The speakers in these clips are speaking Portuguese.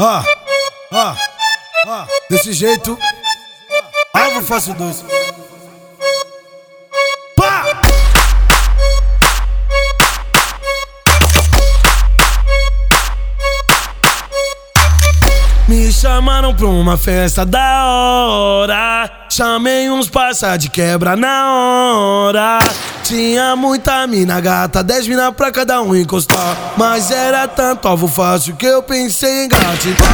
Ah, ah, ah, desse jeito. Alvo fácil dois. Pá! Me chamaram pra uma festa da hora. Chamei uns parça de quebra na hora. Tinha muita mina gata, dez mina pra cada um encostar. Mas era tanto alvo fácil que eu pensei em gratidão.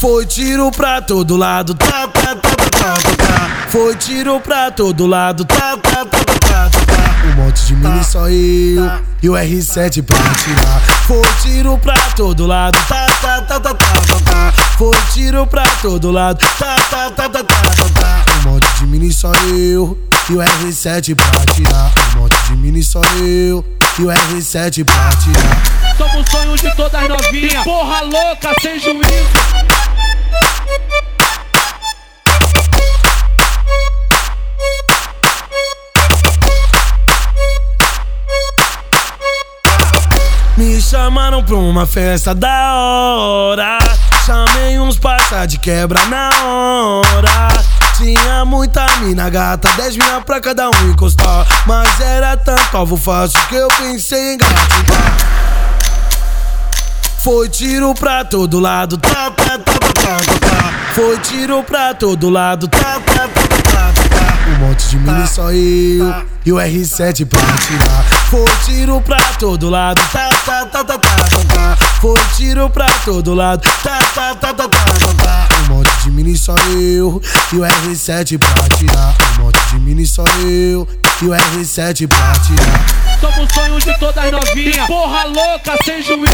Foi tiro pra todo lado, tá, tá, tá, tá, tá, tá, tá. Foi tiro pra todo lado, tá, tá, tá, tá, tá, tá, tá. Um monte de mini só eu e o R7 pra tirar. Foi tiro pra todo lado, tá, tá, tá, tá, tá, tá, tá. Foi tiro pra todo lado, tá, tá, tá, tá, tá, tá, tá. Um monte de mini só eu e o R7 pra tirar. Um monte de mini só eu e o R7 pra tirar. Somos sonhos de todas novinhas, porra louca, sem juízo. Me chamaram pra uma festa da hora. Chamei uns parça de quebra na hora. Tinha muita mina gata, dez mina pra cada um encostar. Mas era tanto alvo fácil que eu pensei em gratidão. Foi tiro pra todo lado, tá, tá, tá, tá, tá, tá, tá. Foi tiro pra todo lado, tá, tá, tá, tá, tá, tá, tá. Um monte de mini só eu e o R7 pra tirar. Foi tiro pra todo lado, tá, tá, tá, tá, tá, tá, tá. Foi tiro pra todo lado, tá, tá, tá, tá, tá, tá, tá só eu que o R7 pra tirar. Um monte de mini só eu que o R7 pra tirar. Somos sonhos de todas novinhas, porra louca, sem juízo.